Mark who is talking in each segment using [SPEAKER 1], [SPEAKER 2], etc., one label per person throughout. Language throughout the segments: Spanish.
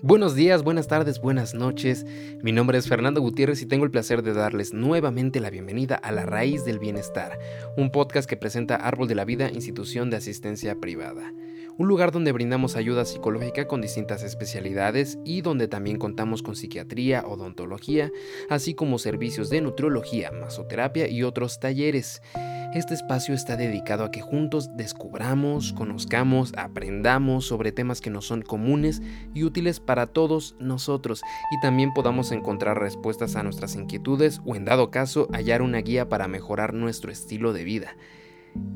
[SPEAKER 1] Buenos días, buenas tardes, buenas noches. Mi nombre es Fernando Gutiérrez y tengo el placer de darles nuevamente la bienvenida a La Raíz del Bienestar, un podcast que presenta Árbol de la Vida, institución de asistencia privada. Un lugar donde brindamos ayuda psicológica con distintas especialidades y donde también contamos con psiquiatría, odontología, así como servicios de nutriología, masoterapia y otros talleres. Este espacio está dedicado a que juntos descubramos, conozcamos, aprendamos sobre temas que nos son comunes y útiles para todos nosotros y también podamos encontrar respuestas a nuestras inquietudes o en dado caso hallar una guía para mejorar nuestro estilo de vida.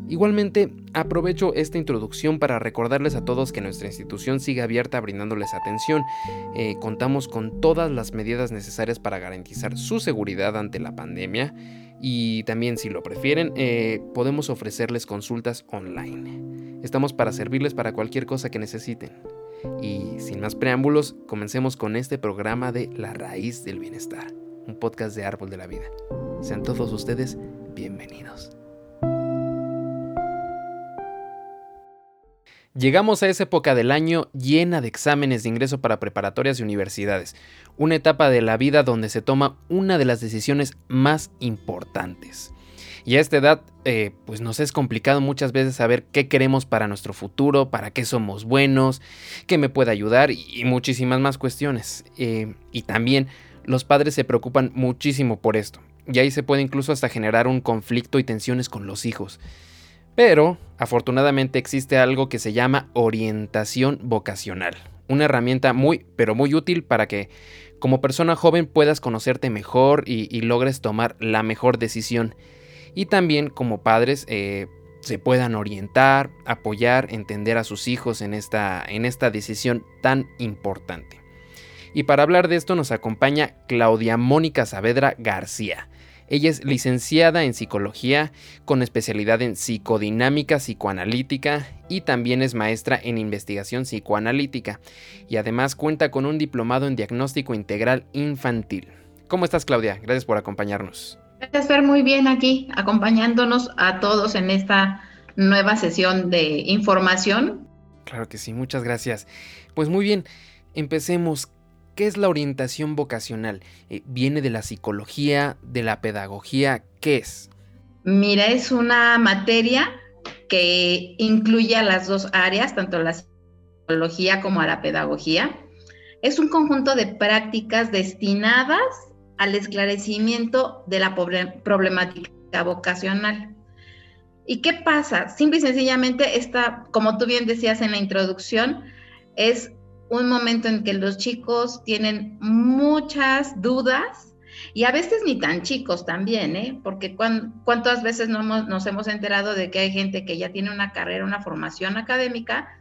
[SPEAKER 1] Igualmente, aprovecho esta introducción para recordarles a todos que nuestra institución sigue abierta brindándoles atención. Eh, contamos con todas las medidas necesarias para garantizar su seguridad ante la pandemia y también si lo prefieren eh, podemos ofrecerles consultas online. Estamos para servirles para cualquier cosa que necesiten. Y sin más preámbulos, comencemos con este programa de La Raíz del Bienestar, un podcast de Árbol de la Vida. Sean todos ustedes bienvenidos. Llegamos a esa época del año llena de exámenes de ingreso para preparatorias y universidades, una etapa de la vida donde se toma una de las decisiones más importantes. Y a esta edad, eh, pues nos es complicado muchas veces saber qué queremos para nuestro futuro, para qué somos buenos, qué me puede ayudar y muchísimas más cuestiones. Eh, y también los padres se preocupan muchísimo por esto. Y ahí se puede incluso hasta generar un conflicto y tensiones con los hijos. Pero, afortunadamente existe algo que se llama orientación vocacional. Una herramienta muy, pero muy útil para que como persona joven puedas conocerte mejor y, logres tomar la mejor decisión. Y también como padres eh, se puedan orientar, apoyar, entender a sus hijos en esta, en esta decisión tan importante. Y para hablar de esto nos acompaña Claudia Mónica Saavedra García. Ella es licenciada en psicología con especialidad en psicodinámica psicoanalítica y también es maestra en investigación psicoanalítica y además cuenta con un diplomado en diagnóstico integral infantil. ¿Cómo estás Claudia? Gracias por acompañarnos.
[SPEAKER 2] Gracias, Fer, muy bien aquí acompañándonos a todos en esta nueva sesión de información.
[SPEAKER 1] Claro que sí, muchas gracias. Pues muy bien, empecemos. ¿Qué es la orientación vocacional? Eh, ¿Viene de la psicología, de la pedagogía? ¿Qué es?
[SPEAKER 2] Mira, es una materia que incluye a las dos áreas, tanto la psicología como a la pedagogía. Es un conjunto de prácticas destinadas al esclarecimiento de la problemática vocacional. ¿Y qué pasa? Simple y sencillamente, esta, como tú bien decías en la introducción, es un momento en que los chicos tienen muchas dudas y a veces ni tan chicos también, ¿eh? Porque cuántas veces no nos hemos enterado de que hay gente que ya tiene una carrera, una formación académica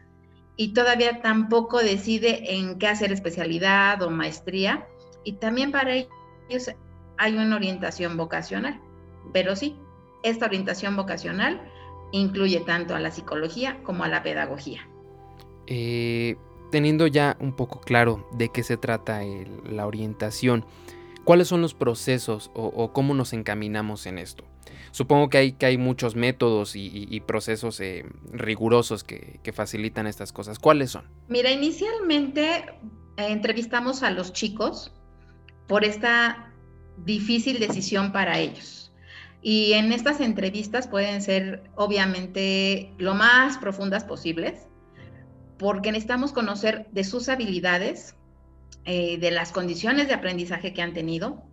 [SPEAKER 2] y todavía tampoco decide en qué hacer especialidad o maestría. Y también para ellos hay una orientación vocacional. Pero sí, esta orientación vocacional incluye tanto a la psicología como a la pedagogía.
[SPEAKER 1] Eh, teniendo ya un poco claro de qué se trata la orientación, ¿cuáles son los procesos o, cómo nos encaminamos en esto? Supongo que hay, que hay muchos métodos y, procesos eh, rigurosos que, facilitan estas cosas. ¿Cuáles son?
[SPEAKER 2] Mira, inicialmente eh, entrevistamos a los chicos por esta difícil decisión para ellos. Y en estas entrevistas pueden ser obviamente lo más profundas posibles porque necesitamos conocer de sus habilidades, eh, de las condiciones de aprendizaje que han tenido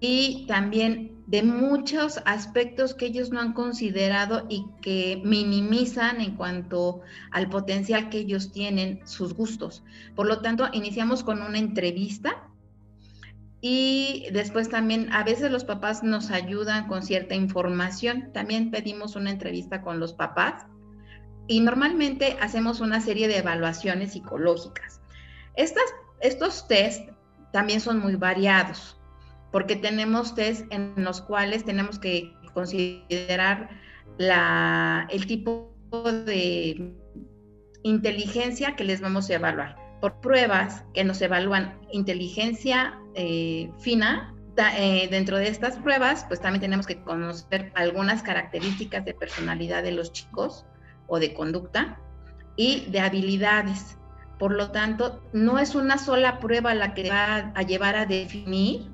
[SPEAKER 2] y, también de muchos aspectos que ellos no han considerado y que minimizan en cuanto al potencial que ellos tienen, sus gustos. Por lo tanto, iniciamos con una entrevista y después también a veces los papás nos ayudan con cierta información. También pedimos una entrevista con los papás y normalmente hacemos una serie de evaluaciones psicológicas. Estas, estos test también son muy variados, porque tenemos test en los cuales tenemos que considerar la, el tipo de inteligencia que les vamos a evaluar. Por pruebas que nos evalúan inteligencia eh, fina, eh, dentro de estas pruebas, pues también tenemos que conocer algunas características de personalidad de los chicos, o de conducta y de habilidades, Por lo tanto, no es una sola prueba la que va a llevar a definir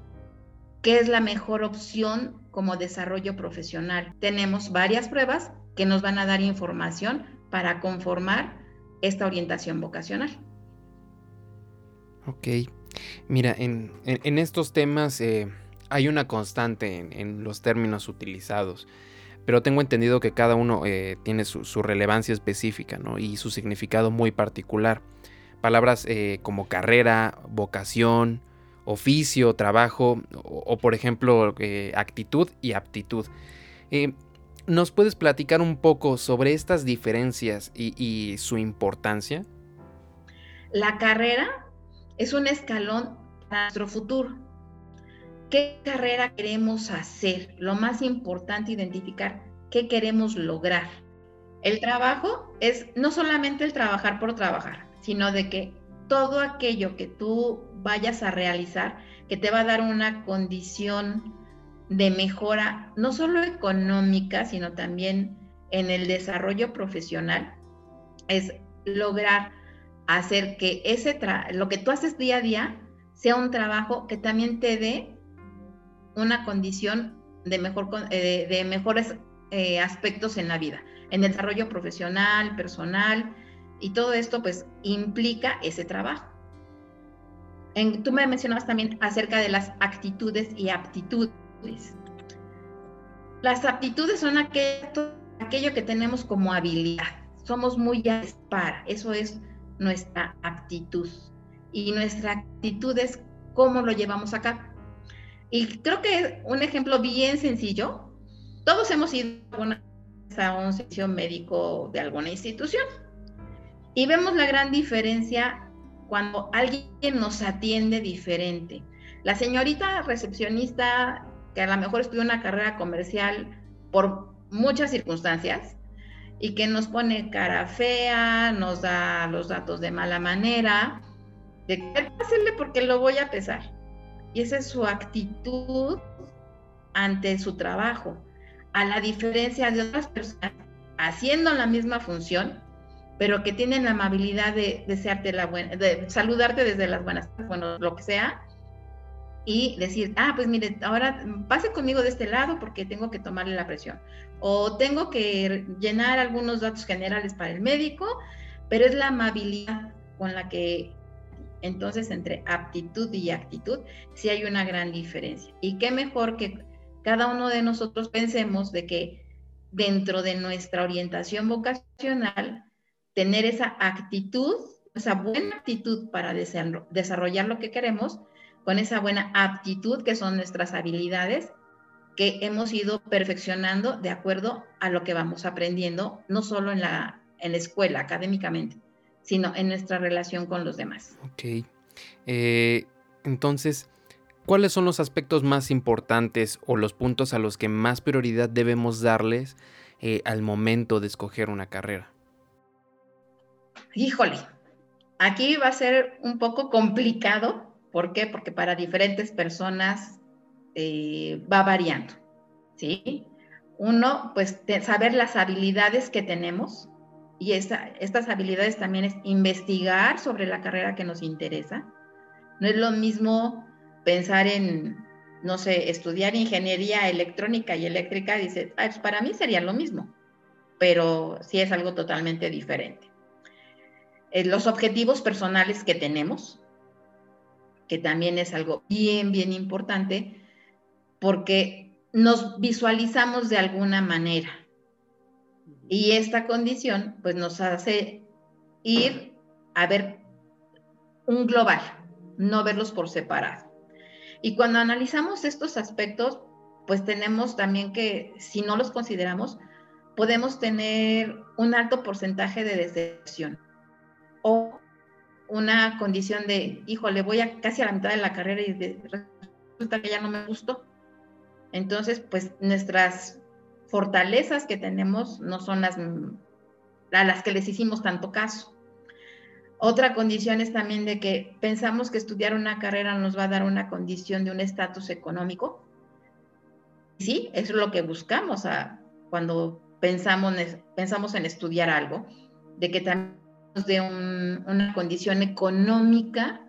[SPEAKER 2] qué es la mejor opción como desarrollo profesional. Tenemos varias pruebas que nos van a dar información para conformar esta orientación vocacional.
[SPEAKER 1] Ok. Mira, en, estos temas eh, hay una constante en, los términos utilizados, pero tengo entendido que cada uno eh, tiene su, relevancia específica ¿no? y su significado muy particular. Palabras eh, como carrera, vocación, oficio, trabajo o, por ejemplo actitud y aptitud. ¿Nos puedes platicar un poco sobre estas diferencias y su importancia?
[SPEAKER 2] La carrera es un escalón para nuestro futuro. ¿Qué carrera queremos hacer? Lo más importante, identificar qué queremos lograr. El trabajo es no solamente el trabajar por trabajar, sino de que todo aquello que tú vayas a realizar, que te va a dar una condición de mejora, no solo económica, sino también en el desarrollo profesional, es lograr hacer que ese lo que tú haces día a día sea un trabajo que también te dé una condición de, mejor, eh, de mejores eh, aspectos en la vida, en desarrollo profesional, personal, y todo esto pues implica ese trabajo. En, tú me mencionabas también acerca de las actitudes y aptitudes. Las aptitudes son aquello, que tenemos como habilidad. Somos muy para, eso es nuestra aptitud. Y nuestra actitud es cómo lo llevamos acá. Y creo que un ejemplo bien sencillo, todos hemos ido a un servicio médico de alguna institución y vemos la gran diferencia cuando alguien nos atiende diferente. La señorita recepcionista, que a lo mejor estudió una carrera comercial por muchas circunstancias, y que nos pone cara fea, nos da los datos de mala manera, de que hacerle porque lo voy a pesar. Y esa es su actitud ante su trabajo, a la diferencia de otras personas haciendo la misma función, pero que tienen la amabilidad de desearte la buena, de saludarte desde las buenas, bueno, lo que sea, y decir, ah, pues mire, ahora pase conmigo de este lado porque tengo que tomarle la presión. O tengo que llenar algunos datos generales para el médico, pero es la amabilidad con la que entonces entre aptitud y actitud sí hay una gran diferencia. Y qué mejor que cada uno de nosotros pensemos de que dentro de nuestra orientación vocacional, tener esa actitud, esa buena actitud para desarrollar lo que queremos, con esa buena aptitud que son nuestras habilidades que hemos ido perfeccionando de acuerdo a lo que vamos aprendiendo, no solo en la, en la escuela académicamente, sino en nuestra relación con los demás.
[SPEAKER 1] Ok. Eh, entonces, ¿cuáles son los aspectos más importantes o los puntos a los que más prioridad debemos darles eh, al momento de escoger una carrera?
[SPEAKER 2] Híjole, aquí va a ser un poco complicado ¿Por qué? Porque para diferentes personas eh, va variando, ¿sí? Uno, pues saber las habilidades que tenemos y estas habilidades también es investigar sobre la carrera que nos interesa. No es lo mismo pensar en, no sé, estudiar ingeniería electrónica y eléctrica, dice, pues para mí sería lo mismo, pero sí es algo totalmente diferente. Eh, los objetivos personales que tenemos, que también es algo bien, bien importante, porque nos visualizamos de alguna manera. Y esta condición, pues nos hace ir a ver un global, no verlos por separado. Y cuando analizamos estos aspectos, pues tenemos también que, si no los consideramos, podemos tener un alto porcentaje de decepción o una condición de, híjole, voy a casi a la mitad de la carrera y resulta que ya no me gustó. Entonces, pues nuestras fortalezas que tenemos no son las las que les hicimos tanto caso. Otra condición es también de que pensamos que estudiar una carrera nos va a dar una condición de un estatus económico. Sí, eso es lo que buscamos a, cuando pensamos, pensamos en estudiar algo, de que también dé una condición económica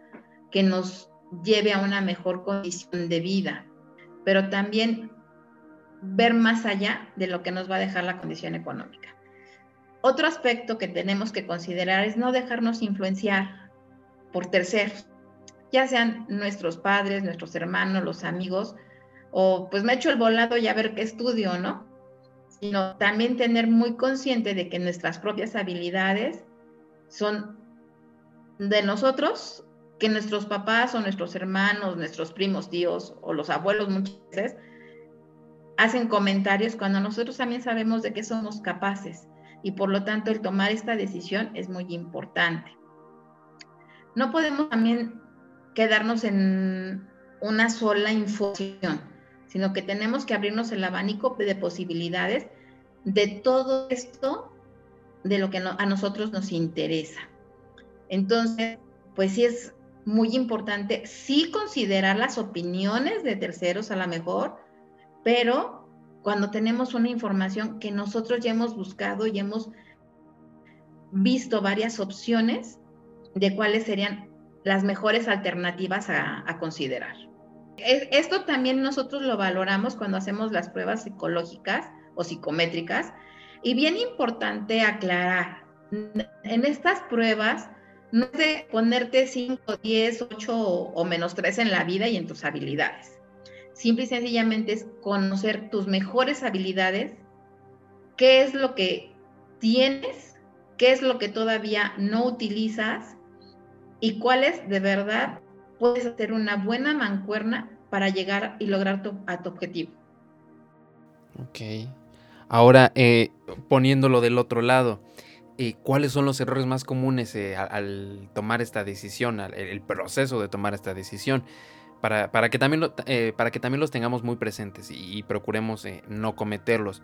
[SPEAKER 2] que nos lleve a una mejor condición de vida, pero también ver más allá de lo que nos va a dejar la condición económica. Otro aspecto que tenemos que considerar es no dejarnos influenciar por terceros, ya sean nuestros padres, nuestros hermanos, los amigos, o pues me echo el volado y a ver qué estudio, ¿no? Sino también tener muy consciente de que nuestras propias habilidades son de nosotros, que nuestros papás o nuestros hermanos, nuestros primos, tíos o los abuelos muchas veces hacen comentarios cuando nosotros también sabemos de qué somos capaces y por lo tanto el tomar esta decisión es muy importante. No podemos también quedarnos en una sola información, sino que tenemos que abrirnos el abanico de posibilidades de todo esto de lo que a nosotros nos interesa. Entonces, pues sí es muy importante, sí considerar las opiniones de terceros a lo mejor, pero cuando tenemos una información que nosotros ya hemos buscado y hemos visto varias opciones de cuáles serían las mejores alternativas a, considerar. Esto también nosotros lo valoramos cuando hacemos las pruebas psicológicas o psicométricas. Y bien importante aclarar, en estas pruebas no es de ponerte 5, 10, 8 o menos 3 en la vida y en tus habilidades. Simple y sencillamente es conocer tus mejores habilidades, qué es lo que tienes, qué es lo que todavía no utilizas y cuáles de verdad puedes hacer una buena mancuerna para llegar y lograr tu, a tu objetivo.
[SPEAKER 1] Ok. Ahora, eh, poniéndolo del otro lado, eh, ¿cuáles son los errores más comunes eh, al, tomar esta decisión, al, proceso de tomar esta decisión? Para, para, que, también para que también los tengamos muy presentes y, procuremos no cometerlos.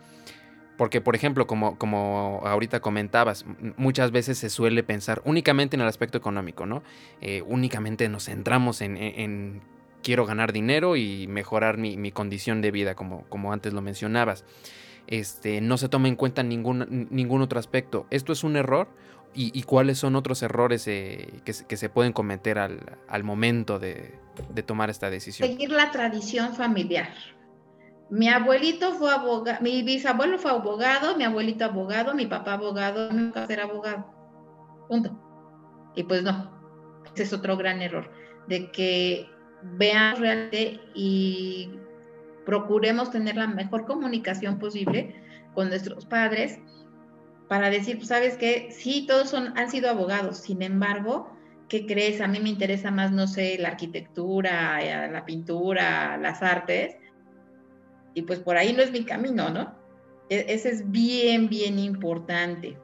[SPEAKER 1] Porque, por ejemplo, como, como ahorita comentabas, muchas veces se suele pensar únicamente en el aspecto económico, ¿no? Eh, únicamente nos centramos en, quiero ganar dinero y mejorar mi, condición de vida, como, como antes lo mencionabas. Este, no se toma en cuenta ningún, ningún otro aspecto. ¿Esto es un error? ¿Y, cuáles son otros errores eh, que, se pueden cometer al, momento de, de tomar esta decisión?
[SPEAKER 2] Seguir la tradición familiar mi abuelito fue abogado, mi bisabuelo fue abogado, mi abuelito abogado, mi papá abogado, nunca ser abogado. Punto. Y pues no, ese es otro gran error, de que veamos realmente y procuremos tener la mejor comunicación posible con nuestros padres para decir, pues, sabes que sí, todos son, han sido abogados, sin embargo, ¿qué crees? A mí me interesa más, no sé, la arquitectura, eh, la pintura, las artes, y pues por ahí no es mi camino, ¿no? E-, ese es bien, bien importante.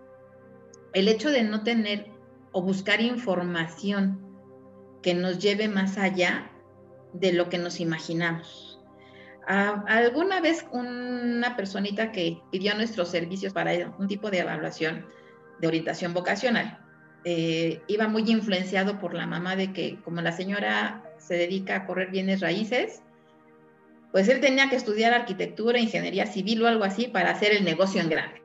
[SPEAKER 2] El hecho de no tener o buscar información que nos lleve más allá de lo que nos imaginamos. Alguna vez una personita que pidió nuestros servicios para un tipo de evaluación de orientación vocacional, eh, iba muy influenciado por la mamá de que como la señora se dedica a correr bienes raíces, pues él tenía que estudiar arquitectura, ingeniería civil o algo así para hacer el negocio en grande.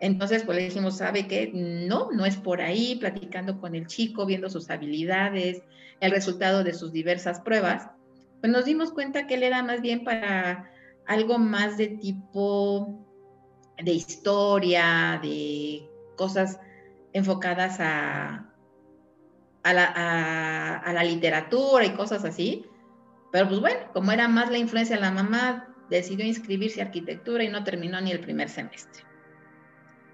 [SPEAKER 2] Entonces, pues le dijimos, ¿sabe qué? No, no es por ahí, platicando con el chico, viendo sus habilidades, el resultado de sus diversas pruebas, pues nos dimos cuenta que él era más bien para algo más de tipo de historia, de cosas enfocadas a, a, la, a la literatura y cosas así, pero pues bueno, como era más la influencia de la mamá, decidió inscribirse a arquitectura y no terminó ni el primer semestre.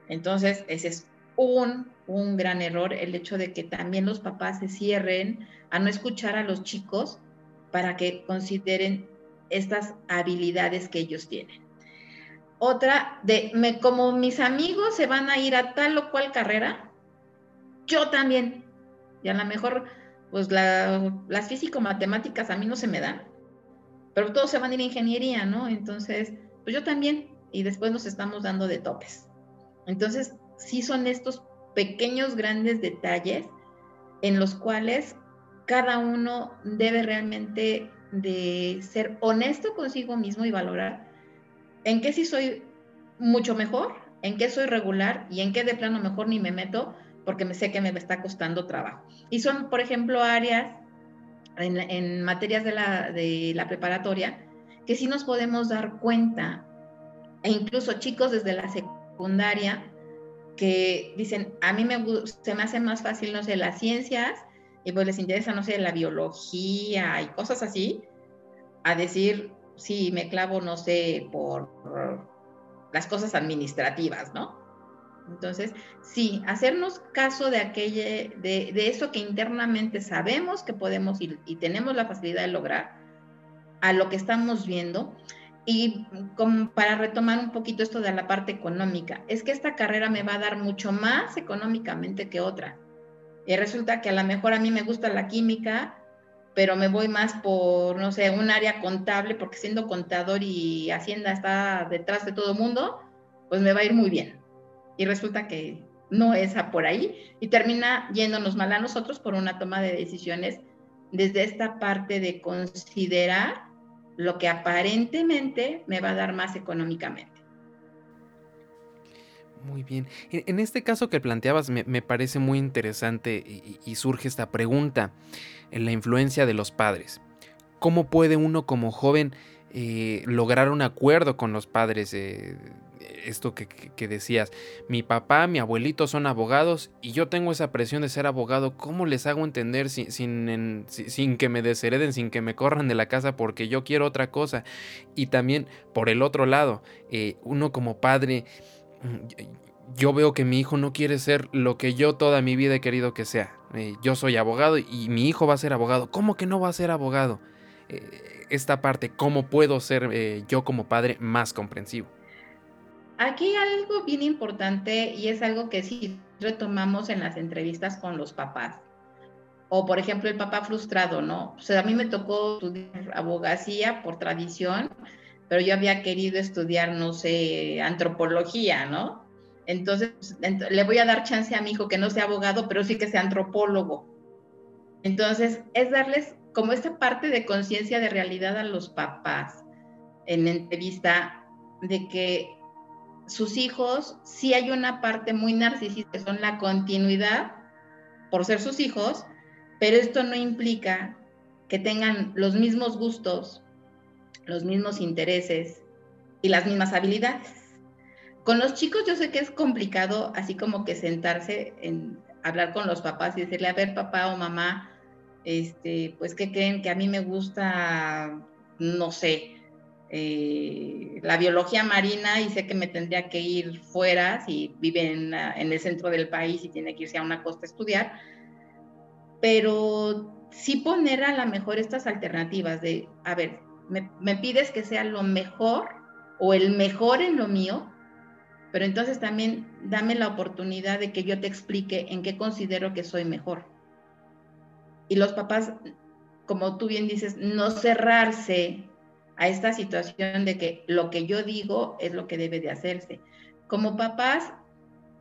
[SPEAKER 2] Entonces, ese es un, un gran error, el hecho de que también los papás se cierren a no escuchar a los chicos para que consideren estas habilidades que ellos tienen. Otra, de me, como mis amigos se van a ir a tal o cual carrera, yo también. Y a lo mejor pues las físico-matemáticas a mí no se me dan, pero todos se van a ir a ingeniería, ¿no? Entonces, pues yo también, y después nos estamos dando de topes. Entonces, sí son estos pequeños, grandes detalles en los cuales cada uno debe realmente de ser honesto consigo mismo y valorar en qué sí soy mucho mejor, en qué soy regular y en qué de plano mejor ni me meto porque me sé que me está costando trabajo. Y son, por ejemplo, áreas en, materias de la, de la preparatoria que sí nos podemos dar cuenta, e incluso chicos desde la secundaria que dicen, a mí me, se me hace más fácil, no sé, las ciencias, y pues les interesa, no sé, la biología y cosas así, a decir, sí, me clavo, no sé, por las cosas administrativas, ¿no? Entonces, sí, hacernos caso de aquello, de, eso que internamente sabemos que podemos ir y tenemos la facilidad de lograr, a lo que estamos viendo. Y como para retomar un poquito esto de la parte económica, es que esta carrera me va a dar mucho más económicamente que otra. Y resulta que a lo mejor a mí me gusta la química, pero me voy más por, no sé, un área contable, porque siendo contador y Hacienda está detrás de todo mundo, pues me va a ir muy bien. Y resulta que no es a por ahí y termina yéndonos mal a nosotros por una toma de decisiones desde esta parte de considerar lo que aparentemente me va a dar más económicamente.
[SPEAKER 1] Muy bien. En este caso que planteabas me, parece muy interesante y, surge esta pregunta, en la influencia de los padres. ¿Cómo puede uno como joven eh, lograr un acuerdo con los padres? Eh, esto que, decías, mi papá, mi abuelito son abogados y yo tengo esa presión de ser abogado, ¿cómo les hago entender sin, que me deshereden, sin que me corran de la casa porque yo quiero otra cosa? Y también, por el otro lado, eh, uno como padre, yo veo que mi hijo no quiere ser lo que yo toda mi vida he querido que sea. Eh, yo soy abogado y mi hijo va a ser abogado. ¿Cómo que no va a ser abogado? Eh, esta parte, ¿cómo puedo ser yo como padre más comprensivo?
[SPEAKER 2] Aquí algo bien importante y es algo que sí retomamos en las entrevistas con los papás. O por ejemplo el papá frustrado, ¿no? O sea, a mí me tocó estudiar abogacía por tradición, pero yo había querido estudiar, no sé, antropología, ¿no? Entonces, le voy a dar chance a mi hijo que no sea abogado, pero sí que sea antropólogo. Entonces, es darles como esta parte de conciencia de realidad a los papás en entrevista de que sus hijos, sí hay una parte muy narcisista, son la continuidad por ser sus hijos, pero esto no implica que tengan los mismos gustos, los mismos intereses y las mismas habilidades. Con los chicos yo sé que es complicado así como que sentarse en hablar con los papás y decirle, a ver papá o mamá, este, pues que creen que a mí me gusta, no sé, eh, la biología marina y sé que me tendría que ir fuera si vive en, el centro del país y tiene que irse a una costa a estudiar, pero sí poner a la mejor estas alternativas de, a ver, me, pides que sea lo mejor o el mejor en lo mío, pero entonces también dame la oportunidad de que yo te explique en qué considero que soy mejor. Y los papás, como tú bien dices, no cerrarse a esta situación de que lo que yo digo es lo que debe de hacerse. Como papás,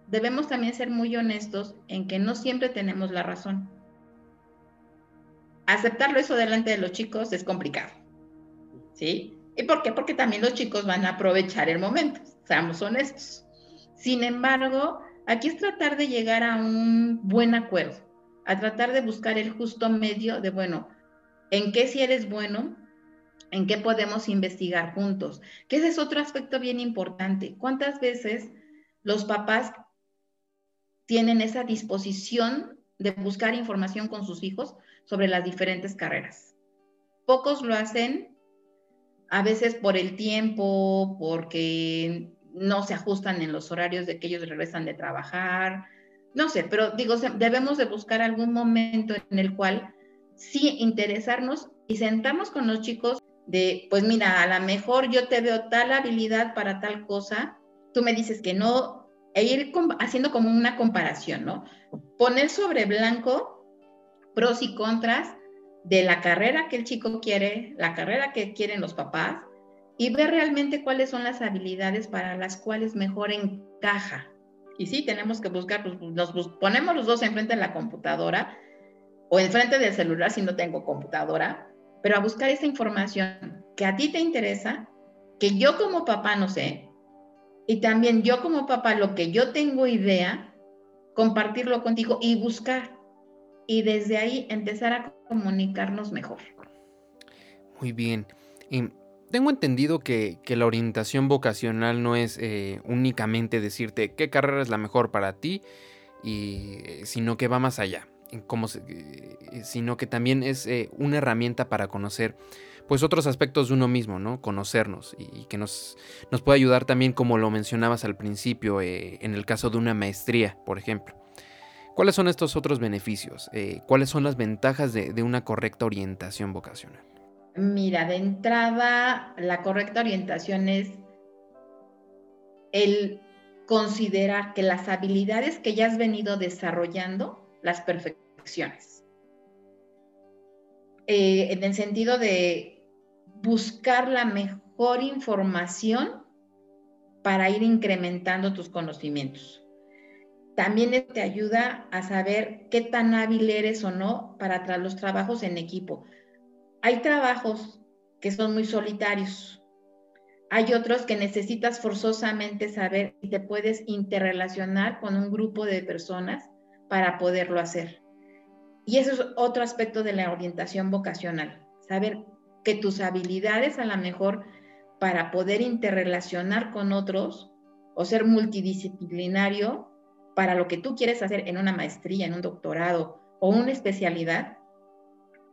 [SPEAKER 2] debemos también ser muy honestos en que no siempre tenemos la razón. Aceptarlo eso delante de los chicos es complicado. ¿Sí? ¿Y por qué? Porque también los chicos van a aprovechar el momento, seamos honestos. Sin embargo, aquí es tratar de llegar a un buen acuerdo, a tratar de buscar el justo medio de, bueno, ¿en qué si eres bueno? en qué podemos investigar juntos. Que ese es otro aspecto bien importante. ¿Cuántas veces los papás tienen esa disposición de buscar información con sus hijos sobre las diferentes carreras? Pocos lo hacen, a veces por el tiempo, porque no se ajustan en los horarios de que ellos regresan de trabajar, no sé, pero digo, debemos de buscar algún momento en el cual sí interesarnos y sentarnos con los chicos de, pues mira, a lo mejor yo te veo tal habilidad para tal cosa, tú me dices que no, e ir haciendo como una comparación, ¿no? Poner sobre blanco pros y contras de la carrera que el chico quiere, la carrera que quieren los papás, y ver realmente cuáles son las habilidades para las cuales mejor encaja. Y sí, tenemos que buscar, pues, nos ponemos los dos enfrente de la computadora o enfrente del celular si no tengo computadora, pero a buscar esa información que a ti te interesa, que yo como papá no sé, y también yo como papá lo que yo tengo idea, compartirlo contigo y buscar. Y desde ahí empezar a comunicarnos mejor.
[SPEAKER 1] Muy bien. tengo entendido que, la orientación vocacional no es eh, únicamente decirte qué carrera es la mejor para ti, y, eh, sino que va más allá. Eh, sino que también es una herramienta para conocer pues otros aspectos de uno mismo, ¿no? Conocernos y, que nos, nos puede ayudar también, como lo mencionabas al principio, en el caso de una maestría, por ejemplo. ¿Cuáles son estos otros beneficios? Eh, ¿Cuáles son las ventajas de, una correcta orientación vocacional?
[SPEAKER 2] Mira, de entrada, la correcta orientación es el considerar que las habilidades que ya has venido desarrollando, las perfecciones. Eh, en el sentido de buscar la mejor información para ir incrementando tus conocimientos. También te ayuda a saber qué tan hábil eres o no para los trabajos en equipo. Hay trabajos que son muy solitarios. Hay otros que necesitas forzosamente saber si te puedes interrelacionar con un grupo de personas para poderlo hacer. Y eso es otro aspecto de la orientación vocacional, saber que tus habilidades a lo mejor para poder interrelacionar con otros o ser multidisciplinario para lo que tú quieres hacer en una maestría, en un doctorado o una especialidad,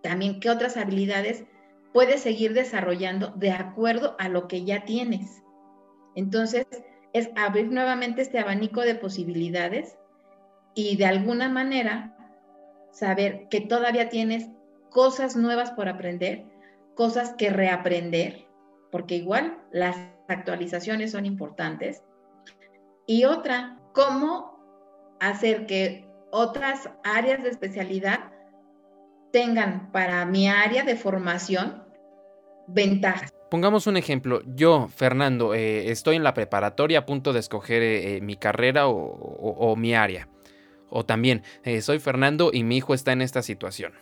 [SPEAKER 2] también qué otras habilidades puedes seguir desarrollando de acuerdo a lo que ya tienes. Entonces, es abrir nuevamente este abanico de posibilidades y de alguna manera saber que todavía tienes cosas nuevas por aprender cosas que reaprender, porque igual las actualizaciones son importantes. Y otra, cómo hacer que otras áreas de especialidad tengan para mi área de formación ventajas.
[SPEAKER 1] Pongamos un ejemplo. Yo, Fernando, eh, estoy en la preparatoria a punto de escoger eh, mi carrera o, mi área. O también, eh, soy Fernando y mi hijo está en esta situación.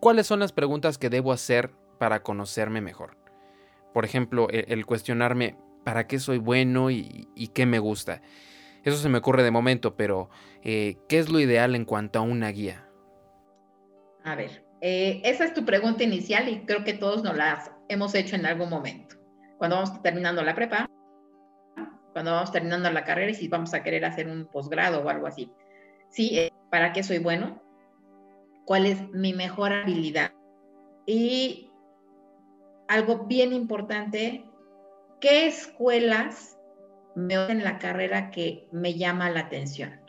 [SPEAKER 1] ¿Cuáles son las preguntas que debo hacer para conocerme mejor. Por ejemplo, e, el, cuestionarme para qué soy bueno y, qué me gusta. Eso se me ocurre de momento, pero eh, ¿qué es lo ideal en cuanto a una guía?
[SPEAKER 2] A ver, eh, esa es tu pregunta inicial y creo que todos nos la hemos hecho en algún momento. Cuando vamos terminando la prepa, cuando vamos terminando la carrera y si vamos a querer hacer un posgrado o algo así. Sí, eh, ¿para qué soy bueno? ¿Cuál es mi mejor habilidad? Y algo bien importante, ¿qué escuelas me en la carrera que me llama la atención?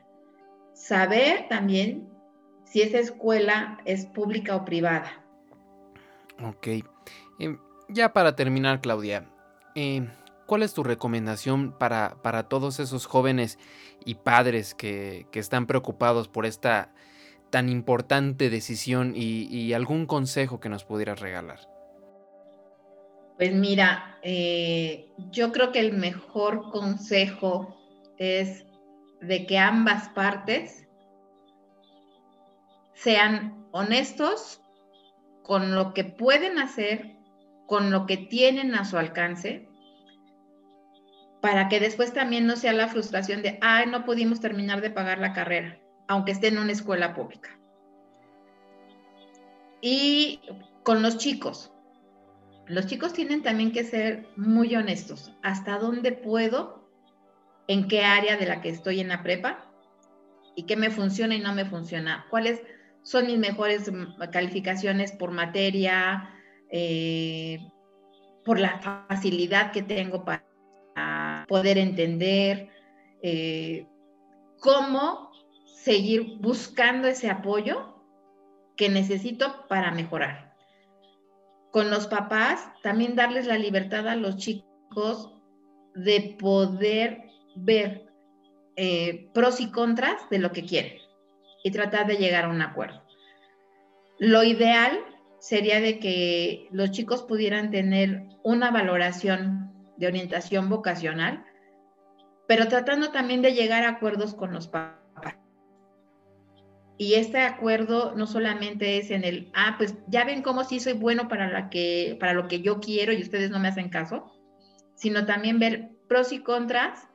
[SPEAKER 2] Saber también si esa escuela es pública o privada.
[SPEAKER 1] Ok. Em, ya para terminar, Claudia, em, ¿cuál es tu recomendación para, para, todos esos jóvenes y padres que, están preocupados por esta tan importante decisión y algún consejo que nos pudieras regalar?
[SPEAKER 2] Pues mira, eh, yo creo que el mejor consejo es de que ambas partes sean honestos con lo que pueden hacer, con lo que tienen a su alcance, para que después también no sea la frustración de, ay, no pudimos terminar de pagar la carrera, aunque esté en una escuela pública. Y con los chicos, los chicos tienen también que ser muy honestos. ¿Hasta dónde puedo? ¿En qué área de la que estoy en la prepa? ¿Y qué me funciona y no me funciona? ¿Cuáles son mis mejores calificaciones por materia? Eh, por la facilidad que tengo para poder entender, eh, cómo seguir buscando ese apoyo que necesito para mejorar con los papás, también darles la libertad a los chicos de poder ver eh, pros y contras de lo que quieren y tratar de llegar a un acuerdo. Lo ideal sería de que los chicos pudieran tener una valoración de orientación vocacional, pero tratando también de llegar a acuerdos con los papás y este acuerdo no solamente es en el, ah, pues ya ven cómo sí soy bueno para, la que, para lo que yo quiero y ustedes no me hacen caso, sino también ver pros y contras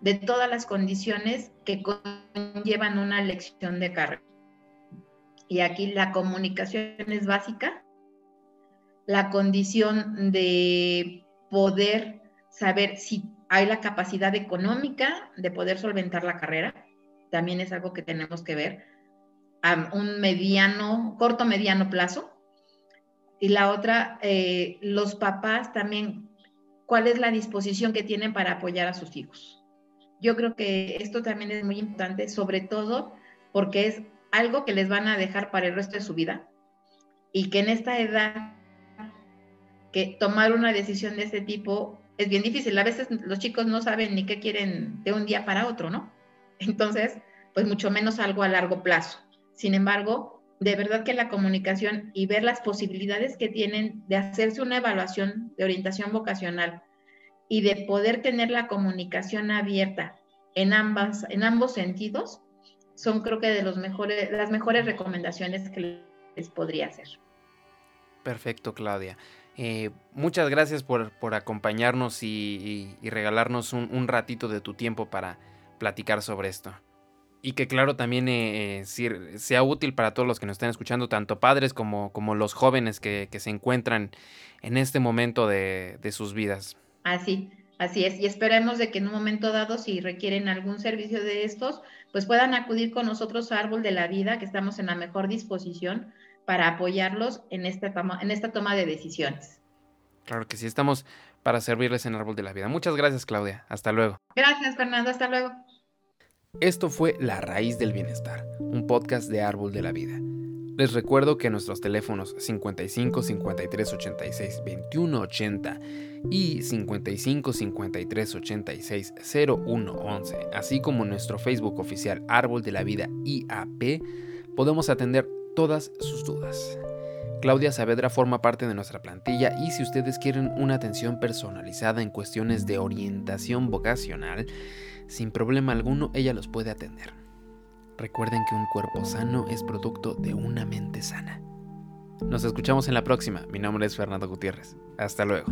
[SPEAKER 2] de todas las condiciones que conllevan una elección de carrera. Y aquí la comunicación es básica, la condición de poder saber si hay la capacidad económica de poder solventar la carrera, también es algo que tenemos que ver un mediano, corto mediano plazo. Y la otra, eh, los papás también, cuál es la disposición que tienen para apoyar a sus hijos. Yo creo que esto también es muy importante, sobre todo porque es algo que les van a dejar para el resto de su vida y que en esta edad que tomar una decisión de este tipo es bien difícil. A veces los chicos no saben ni qué quieren de un día para otro, ¿no? Entonces, pues mucho menos algo a largo plazo. Sin embargo, de verdad que la comunicación y ver las posibilidades que tienen de hacerse una evaluación de orientación vocacional y de poder tener la comunicación abierta en, ambas, en ambos sentidos, son creo que de los mejores, las mejores recomendaciones que les podría hacer.
[SPEAKER 1] Perfecto, Claudia. Eh, muchas gracias por, acompañarnos y, regalarnos un, ratito de tu tiempo para platicar sobre esto. Y que claro también eh, eh, sea útil para todos los que nos están escuchando, tanto padres como, como los jóvenes que, se encuentran en este momento de, de sus vidas.
[SPEAKER 2] Así, así es. Y esperemos de que en un momento dado, si requieren algún servicio de estos, pues puedan acudir con nosotros a Árbol de la Vida, que estamos en la mejor disposición para apoyarlos en esta toma, en esta toma de decisiones.
[SPEAKER 1] Claro que sí, estamos para servirles en Árbol de la Vida. Muchas gracias, Claudia. Hasta luego.
[SPEAKER 2] Gracias, Fernando. Hasta luego.
[SPEAKER 1] Esto fue La Raíz del Bienestar, un podcast de Árbol de la Vida. Les recuerdo que nuestros teléfonos 55 53 86 21 80 y 55 53 86 01 11, así como nuestro Facebook oficial Árbol de la Vida IAP, podemos atender todas sus dudas. Claudia Saavedra forma parte de nuestra plantilla y si ustedes quieren una atención personalizada en cuestiones de orientación vocacional, sin problema alguno ella los puede atender. Recuerden que un cuerpo sano es producto de una mente sana. Nos escuchamos en la próxima. Mi nombre es Fernando Gutiérrez. Hasta luego.